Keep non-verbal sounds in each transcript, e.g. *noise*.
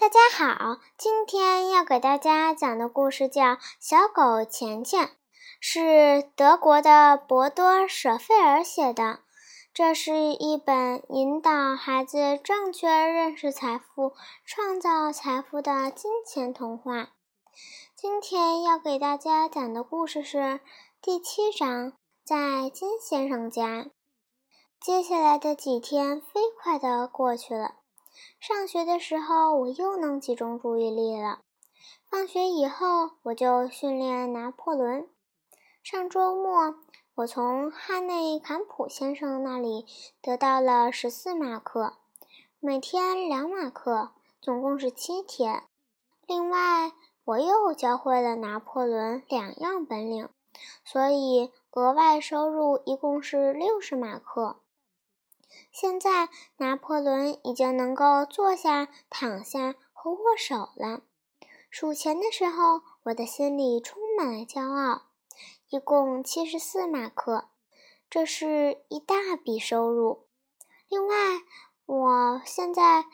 大家好，今天要给大家讲的故事叫《小狗钱钱》，是德国的博多·舍费尔写的。这是一本引导孩子正确认识财富、创造财富的金钱童话。今天要给大家讲的故事是第七章，在金先生家。接下来的几天飞快地过去了。上学的时候，我又能集中注意力了。放学以后，我就训练拿破仑。上周末，我从汉内坎普先生那里得到了十四马克，每天两马克，总共是七天。另外，我又教会了拿破仑两样本领，所以额外收入一共是六十马克。现在，拿破仑已经能够坐下、躺下和握手了。数钱的时候，我的心里充满了骄傲。一共七十四马克，这是一大笔收入。另外，我现在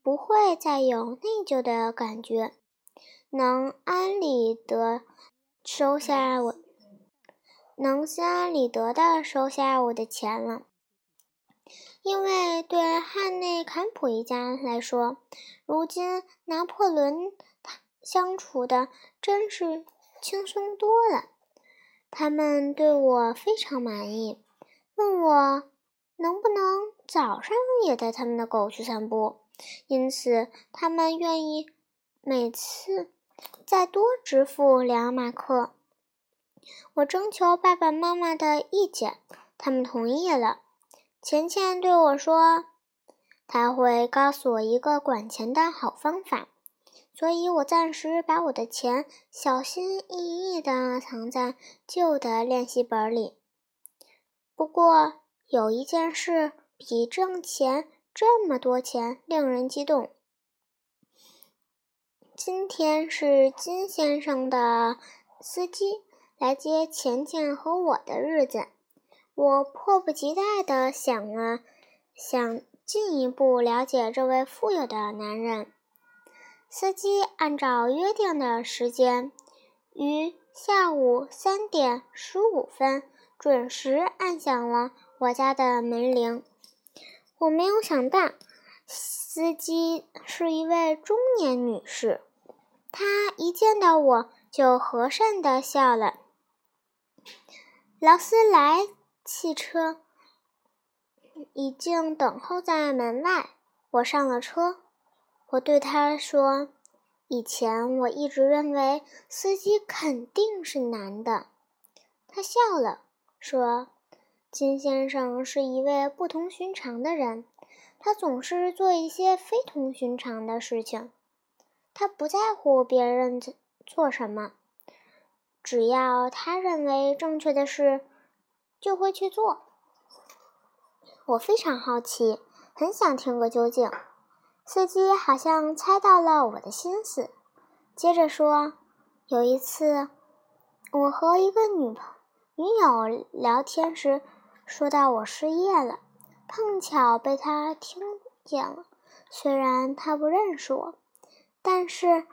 不会再有内疚的感觉，能安理得收下我，能心安理得的收下我的钱了。因为对汉内坎普一家来说，如今拿破仑相处的真是轻松多了。他们对我非常满意，问我能不能早上也带他们的狗去散步，因此他们愿意每次再多支付两马克。我征求爸爸妈妈的意见，他们同意了。钱钱对我说：“他会告诉我一个管钱的好方法，所以我暂时把我的钱小心翼翼地藏在旧的练习本里。不过有一件事比挣钱这么多钱令人激动。今天是金先生的司机来接钱钱和我的日子。”我迫不及待地想了，想进一步了解这位富有的男人。司机按照约定的时间，于下午三点十五分准时按响了我家的门铃。我没有想到，司机是一位中年女士。她一见到我就和善地笑了。劳斯莱。汽车已经等候在门外。我上了车，我对他说：“以前我一直认为司机肯定是男的。”他笑了，说：“金先生是一位不同寻常的人，他总是做一些非同寻常的事情。他不在乎别人做什么，只要他认为正确的事。”就会去做。我非常好奇，很想听个究竟。司机好像猜到了我的心思，接着说：“有一次，我和一个女朋女友聊天时，说到我失业了，碰巧被她听见了。虽然她不认识我，但是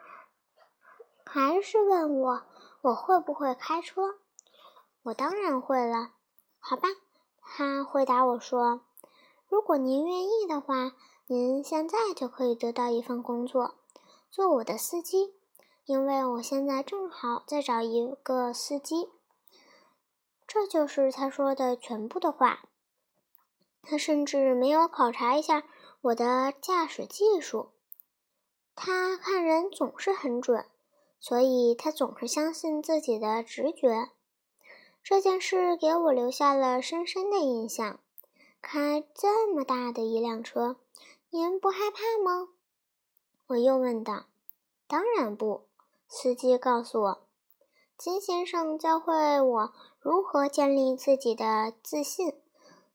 还是问我我会不会开车。我当然会了。”好吧，他回答我说：“如果您愿意的话，您现在就可以得到一份工作，做我的司机，因为我现在正好在找一个司机。”这就是他说的全部的话。他甚至没有考察一下我的驾驶技术。他看人总是很准，所以他总是相信自己的直觉。这件事给我留下了深深的印象。开这么大的一辆车，您不害怕吗？我又问道。当然不，司机告诉我。金先生教会我如何建立自己的自信。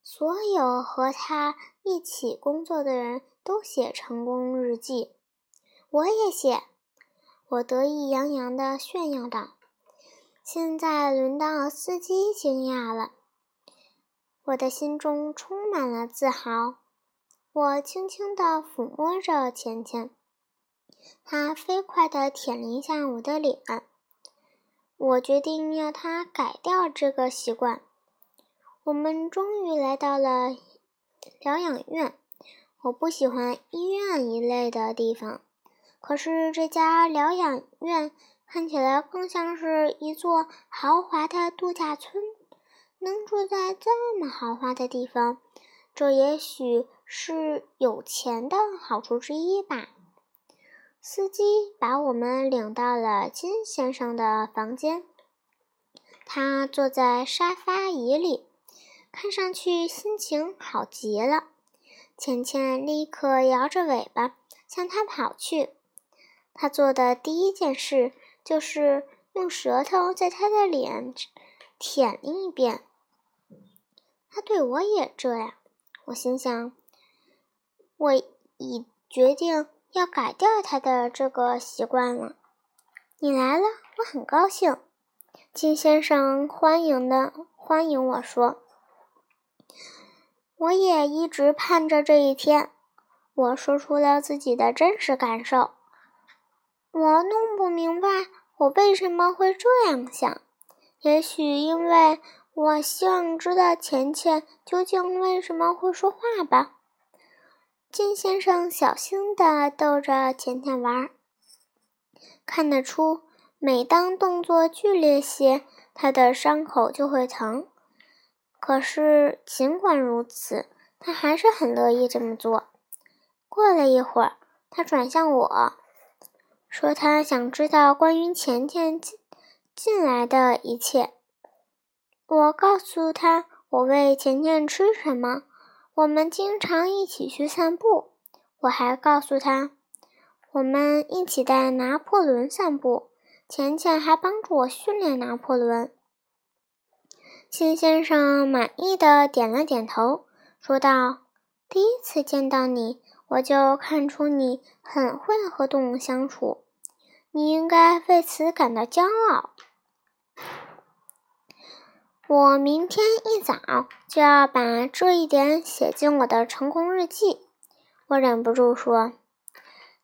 所有和他一起工作的人都写成功日记，我也写。我得意洋洋地炫耀道。现在轮到司机惊讶了，我的心中充满了自豪。我轻轻地抚摸着钱钱，他飞快地舔了一下我的脸。我决定要他改掉这个习惯。我们终于来到了疗养院。我不喜欢医院一类的地方，可是这家疗养院看起来更像是一座豪华的度假村。能住在这么豪华的地方，这也许是有钱的好处之一吧。司机把我们领到了金先生的房间，他坐在沙发椅里，看上去心情好极了。倩倩立刻摇着尾巴向他跑去。他做的第一件事就是用舌头在他的脸舔了一遍。他对我也这样，我心想，我已决定要改掉他的这个习惯了。你来了，我很高兴。金先生欢迎的欢迎我说，我也一直盼着这一天。我说出了自己的真实感受。我弄不明白我为什么会这样想，也许因为。我希望知道钱钱究竟为什么会说话吧。金先生小心地逗着钱钱玩，看得出，每当动作剧烈些，他的伤口就会疼。可是尽管如此，他还是很乐意这么做。过了一会儿，他转向我说：“他想知道关于钱钱进进来的一切。”我告诉他，我喂钱钱吃什么。我们经常一起去散步。我还告诉他，我们一起带拿破仑散步。钱钱还帮助我训练拿破仑。金先生满意的点了点头，说道：“第一次见到你，我就看出你很会和动物相处。你应该为此感到骄傲。”我明天一早就要把这一点写进我的成功日记。我忍不住说。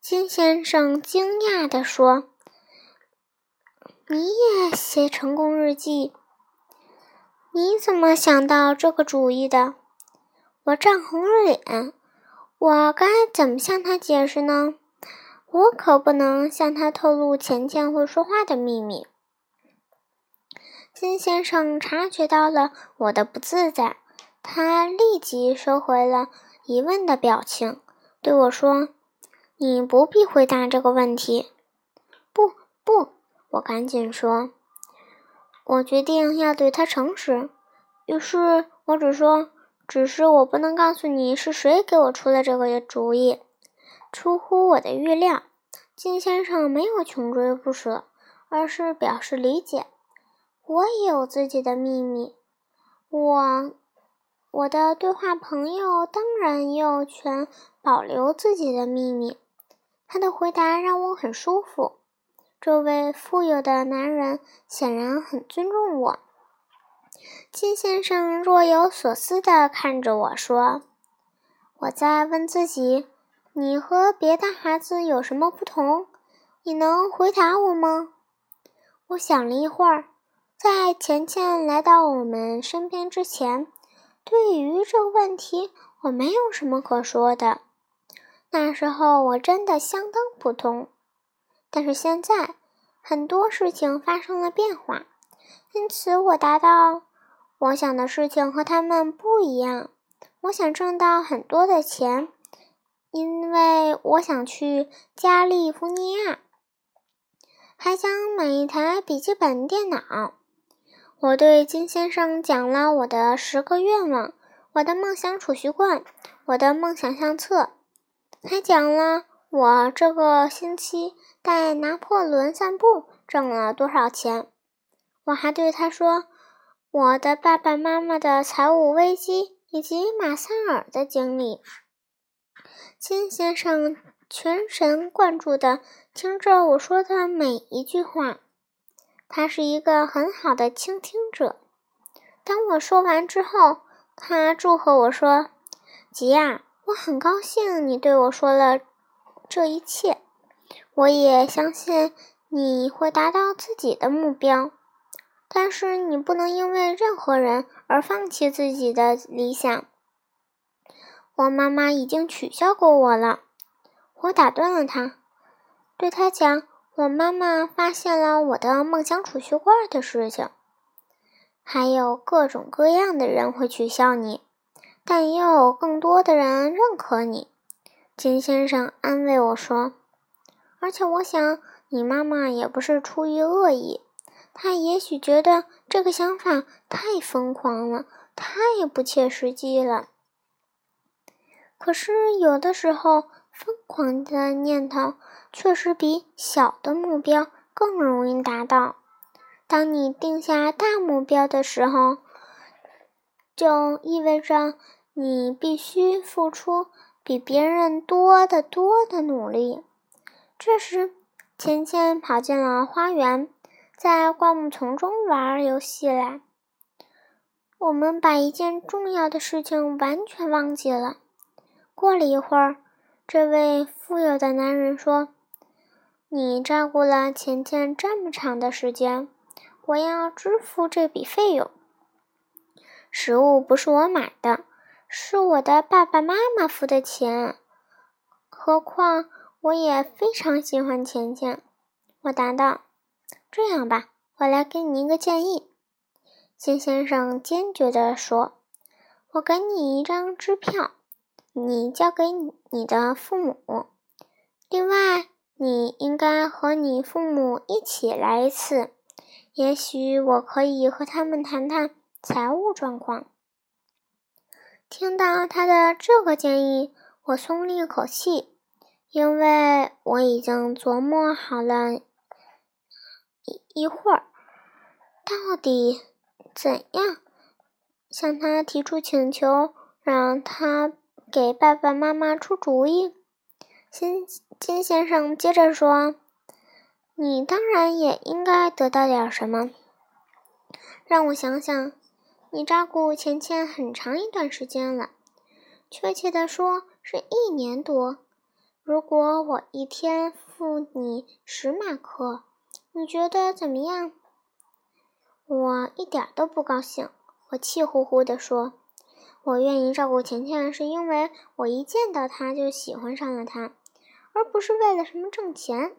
金先生惊讶地说：“你也写成功日记？你怎么想到这个主意的？”我涨红了脸。我该怎么向他解释呢？我可不能向他透露钱钱会说话的秘密。金先生察觉到了我的不自在，他立即收回了疑问的表情，对我说：“你不必回答这个问题。”“不，不！”我赶紧说，“我决定要对他诚实。”于是，我只说：“只是我不能告诉你是谁给我出了这个主意。”出乎我的预料，金先生没有穷追不舍，而是表示理解。我也有自己的秘密，我，我的对话朋友当然有权保留自己的秘密。他的回答让我很舒服。这位富有的男人显然很尊重我。金先生若有所思地看着我说：“我在问自己，你和别的孩子有什么不同？你能回答我吗？”我想了一会儿。在钱钱来到我们身边之前，对于这个问题我没有什么可说的。那时候我真的相当普通，但是现在很多事情发生了变化，因此我答道：“我想的事情和他们不一样。我想挣到很多的钱，因为我想去加利福尼亚，还想买一台笔记本电脑。”我对金先生讲了我的十个愿望，我的梦想储蓄罐，我的梦想相册，还讲了我这个星期带拿破仑散步挣了多少钱。我还对他说我的爸爸妈妈的财务危机以及马塞尔的经历。金先生全神贯注地听着我说的每一句话。他是一个很好的倾听者。当我说完之后，他祝贺我说：“吉亚，我很高兴你对我说了这一切。我也相信你会达到自己的目标。但是你不能因为任何人而放弃自己的理想。我妈妈已经取笑过我了。我打断了她，对她讲：“我妈妈发现了我的梦想储蓄罐的事情。还有各种各样的人会取笑你，但也有更多的人认可你。”金先生安慰我说：“而且我想，你妈妈也不是出于恶意。”他也许觉得这个想法太疯狂了，太不切实际了。可是有的时候，疯狂的念头确实比小的目标更容易达到。当你定下大目标的时候，就意味着你必须付出比别人多得多的努力。这时，芊芊跑进了花园。在灌木丛中玩游戏来，我们把一件重要的事情完全忘记了。过了一会儿，这位富有的男人说：“你照顾了钱钱这么长的时间，我要支付这笔费用。食物不是我买的，是我的爸爸妈妈付的钱。何况我也非常喜欢钱钱。”我答道。这样吧，我来给你一个建议。”金先生坚决地说，“我给你一张支票，你交给你的父母。另外，你应该和你父母一起来一次，也许我可以和他们谈谈财务状况。”听到他的这个建议，我松了一口气，因为我已经琢磨好了。一会儿，到底怎样向他提出请求，让他给爸爸妈妈出主意？金金先生接着说：“你当然也应该得到点什么。让我想想，你照顾钱钱很长一段时间了，确切的说是一年多。如果我一天付你十马克。”你觉得怎么样？我一点都不高兴。我气呼呼地说：“我愿意照顾钱钱，是因为我一见到他就喜欢上了他，而不是为了什么挣钱。”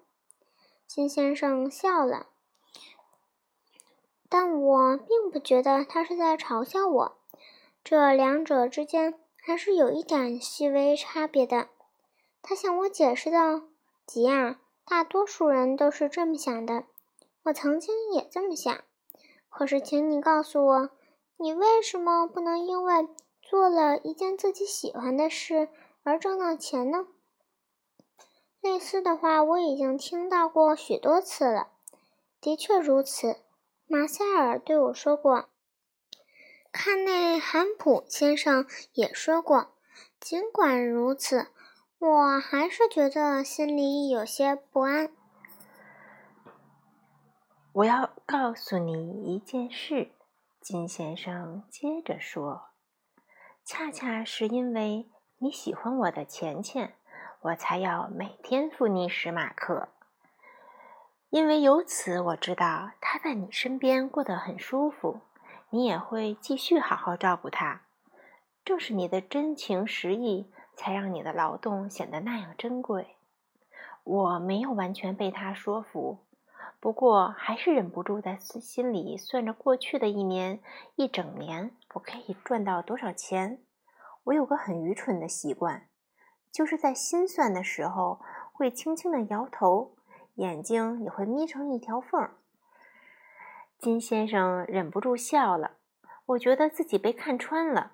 金先生笑了，但我并不觉得他是在嘲笑我。这两者之间还是有一点细微差别的。他向我解释道：“吉亚。”大多数人都是这么想的，我曾经也这么想。可是，请你告诉我，你为什么不能因为做了一件自己喜欢的事而挣到钱呢？类似的话我已经听到过许多次了。的确如此，马塞尔对我说过，看内韩普先生也说过。尽管如此。我还是觉得心里有些不安。我要告诉你一件事，金先生接着说：“恰恰是因为你喜欢我的钱钱，我才要每天付你十马克。因为由此我知道他在你身边过得很舒服，你也会继续好好照顾他。正是你的真情实意。”才让你的劳动显得那样珍贵。我没有完全被他说服，不过还是忍不住在心里算着过去的一年一整年我可以赚到多少钱。我有个很愚蠢的习惯，就是在心算的时候会轻轻的摇头，眼睛也会眯成一条缝。金先生忍不住笑了，我觉得自己被看穿了，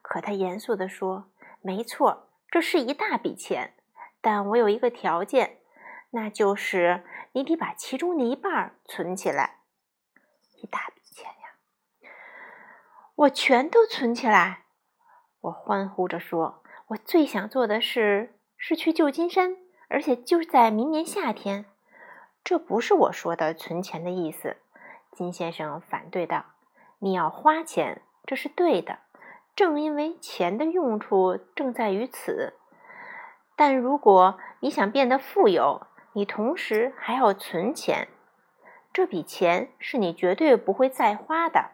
可他严肃地说。没错，这是一大笔钱，但我有一个条件，那就是你得把其中的一半存起来。一大笔钱呀，我全都存起来！我欢呼着说：“我最想做的事是去旧金山，而且就在明年夏天。”这不是我说的存钱的意思，金先生反对道：“你要花钱，这是对的。”正因为钱的用处正在于此，但如果你想变得富有，你同时还要存钱，这笔钱是你绝对不会再花的。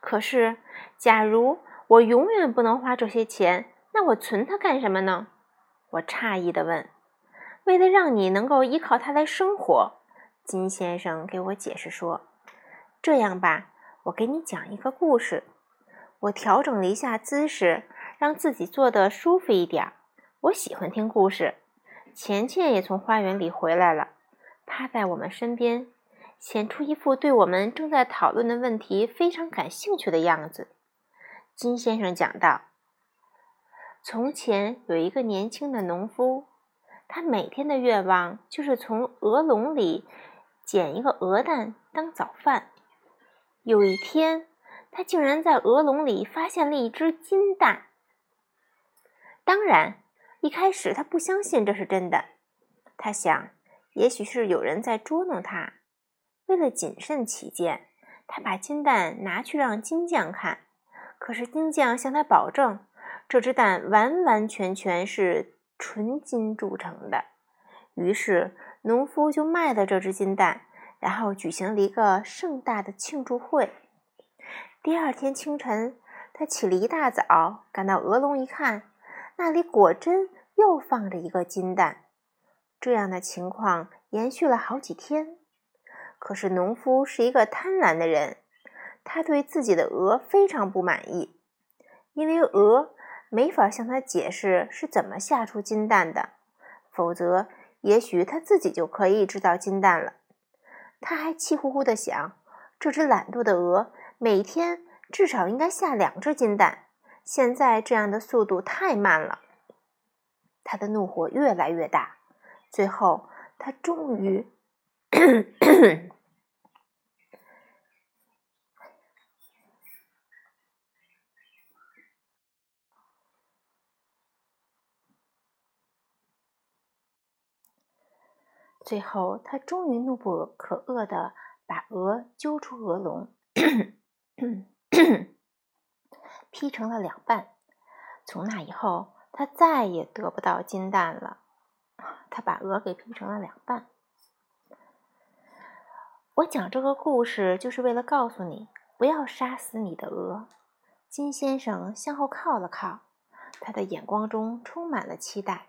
可是，假如我永远不能花这些钱，那我存它干什么呢？我诧异地问。为了让你能够依靠它来生活，金先生给我解释说：“这样吧，我给你讲一个故事。”我调整了一下姿势，让自己坐得舒服一点。我喜欢听故事。钱钱也从花园里回来了，趴在我们身边，显出一副对我们正在讨论的问题非常感兴趣的样子。金先生讲道：“从前有一个年轻的农夫。”他每天的愿望就是从鹅笼里捡一个鹅蛋当早饭。有一天，他竟然在鹅笼里发现了一只金蛋。当然，一开始他不相信这是真的。他想，也许是有人在捉弄他。为了谨慎起见，他把金蛋拿去让金匠看。可是金匠向他保证，这只蛋完完全全是。纯金铸成的，于是农夫就卖了这只金蛋，然后举行了一个盛大的庆祝会。第二天清晨，他起了一大早，赶到鹅笼一看，那里果真又放着一个金蛋。这样的情况延续了好几天。可是农夫是一个贪婪的人，他对自己的鹅非常不满意，因为鹅。没法向他解释是怎么下出金蛋的，否则也许他自己就可以制造金蛋了。他还气呼呼地想：这只懒惰的鹅每天至少应该下两只金蛋，现在这样的速度太慢了。他的怒火越来越大，最后他终于。*clears throat* 最后，他终于怒不可遏的把鹅揪出鹅笼，*clears throat* *coughs* 劈成了两半。从那以后，他再也得不到金蛋了。他把鹅给劈成了两半。我讲这个故事，就是为了告诉你，不要杀死你的鹅。金先生向后靠了靠，他的眼光中充满了期待。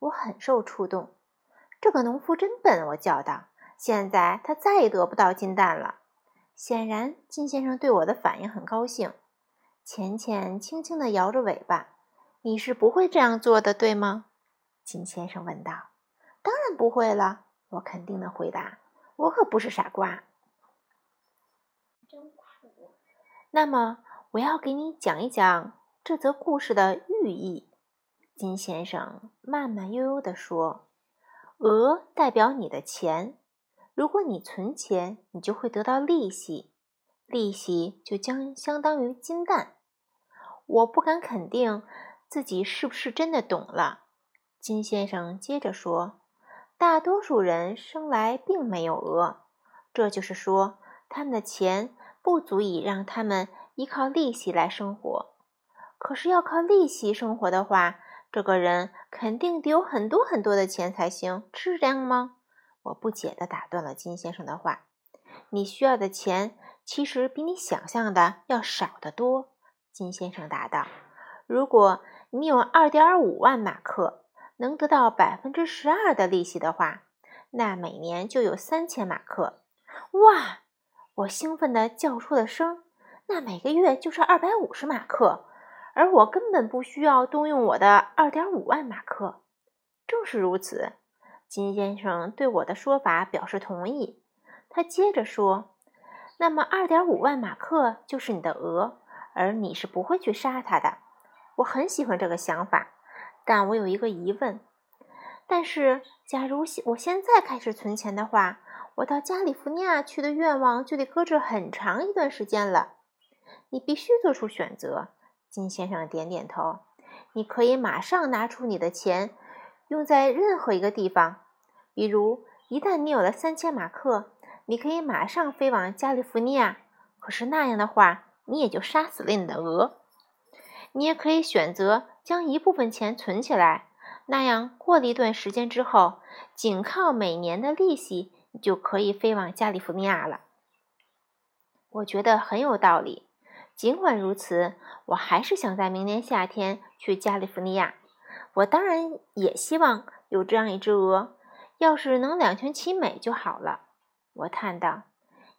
我很受触动。这个农夫真笨，我叫道。现在他再也得不到金蛋了。显然，金先生对我的反应很高兴。浅浅轻轻地摇着尾巴。你是不会这样做的，对吗？金先生问道。当然不会了，我肯定的回答。我可不是傻瓜。真苦。那么，我要给你讲一讲这则故事的寓意。金先生慢慢悠悠地说。鹅代表你的钱，如果你存钱，你就会得到利息，利息就将相当于金蛋。我不敢肯定自己是不是真的懂了。金先生接着说：“大多数人生来并没有鹅，这就是说，他们的钱不足以让他们依靠利息来生活。可是要靠利息生活的话，”这个人肯定得有很多很多的钱才行，是这样吗？我不解地打断了金先生的话。你需要的钱其实比你想象的要少得多。金先生答道：“如果你有二点五万马克，能得到百分之十二的利息的话，那每年就有三千马克。”哇！我兴奋地叫出了声。那每个月就是二百五十马克。而我根本不需要动用我的二点五万马克。正是如此，金先生对我的说法表示同意。他接着说：“那么，二点五万马克就是你的鹅，而你是不会去杀它的。我很喜欢这个想法，但我有一个疑问。但是，假如我现在开始存钱的话，我到加利福尼亚去的愿望就得搁置很长一段时间了。你必须做出选择。”金先生点点头。你可以马上拿出你的钱，用在任何一个地方。比如，一旦你有了三千马克，你可以马上飞往加利福尼亚。可是那样的话，你也就杀死了你的鹅。你也可以选择将一部分钱存起来，那样过了一段时间之后，仅靠每年的利息，你就可以飞往加利福尼亚了。我觉得很有道理。尽管如此，我还是想在明年夏天去加利福尼亚。我当然也希望有这样一只鹅，要是能两全其美就好了。我叹道：“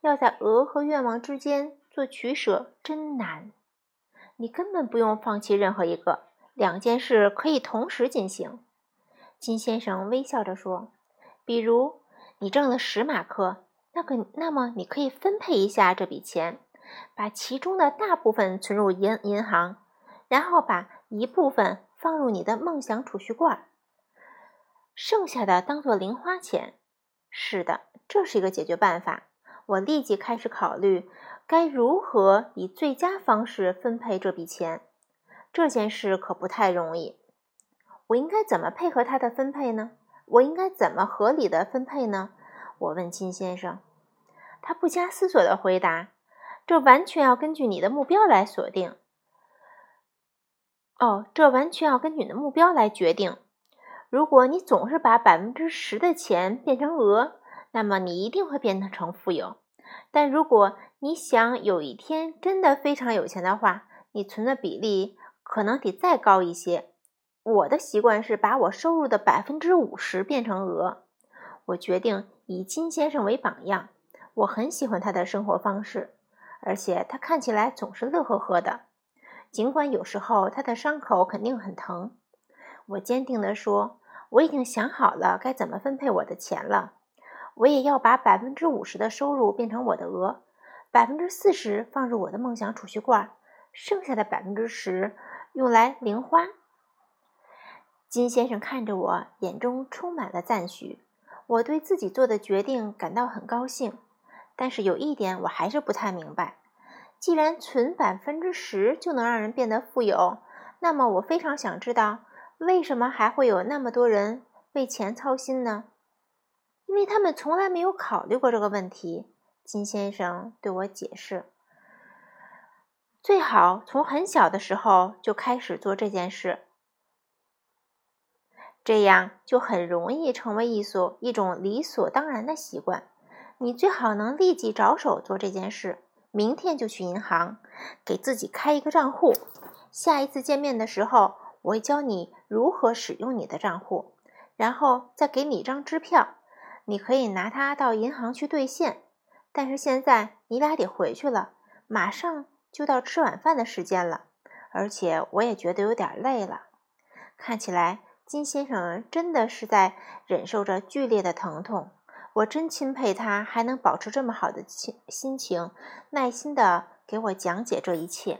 要在鹅和愿望之间做取舍，真难。你根本不用放弃任何一个，两件事可以同时进行。”金先生微笑着说：“比如，你挣了十马克，那个，那么你可以分配一下这笔钱。”把其中的大部分存入银银行，然后把一部分放入你的梦想储蓄罐，剩下的当做零花钱。是的，这是一个解决办法。我立即开始考虑该如何以最佳方式分配这笔钱。这件事可不太容易。我应该怎么配合他的分配呢？我应该怎么合理的分配呢？我问金先生。他不加思索地回答。这完全要根据你的目标来锁定。哦，这完全要根据你的目标来决定。如果你总是把百分之十的钱变成鹅，那么你一定会变成富有。但如果你想有一天真的非常有钱的话，你存的比例可能得再高一些。我的习惯是把我收入的百分之五十变成鹅。我决定以金先生为榜样，我很喜欢他的生活方式。而且他看起来总是乐呵呵的，尽管有时候他的伤口肯定很疼。我坚定地说：“我已经想好了该怎么分配我的钱了。我也要把百分之五十的收入变成我的额，百分之四十放入我的梦想储蓄罐，剩下的百分之十用来零花。”金先生看着我，眼中充满了赞许。我对自己做的决定感到很高兴。但是有一点我还是不太明白，既然存百分之十就能让人变得富有，那么我非常想知道，为什么还会有那么多人为钱操心呢？因为他们从来没有考虑过这个问题。金先生对我解释，最好从很小的时候就开始做这件事，这样就很容易成为一所一种理所当然的习惯。你最好能立即着手做这件事，明天就去银行给自己开一个账户。下一次见面的时候，我会教你如何使用你的账户，然后再给你一张支票，你可以拿它到银行去兑现。但是现在你俩得回去了，马上就到吃晚饭的时间了，而且我也觉得有点累了。看起来金先生真的是在忍受着剧烈的疼痛。我真钦佩他，还能保持这么好的心心情，耐心的给我讲解这一切。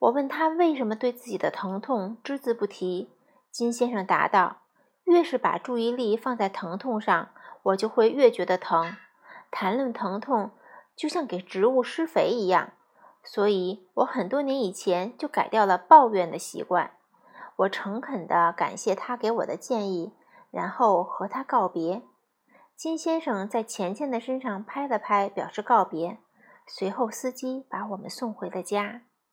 我问他为什么对自己的疼痛只字不提，金先生答道：“越是把注意力放在疼痛上，我就会越觉得疼。谈论疼痛，就像给植物施肥一样。所以我很多年以前就改掉了抱怨的习惯。”我诚恳地感谢他给我的建议。然后和他告别，金先生在钱钱的身上拍了拍，表示告别。随后，司机把我们送回了家。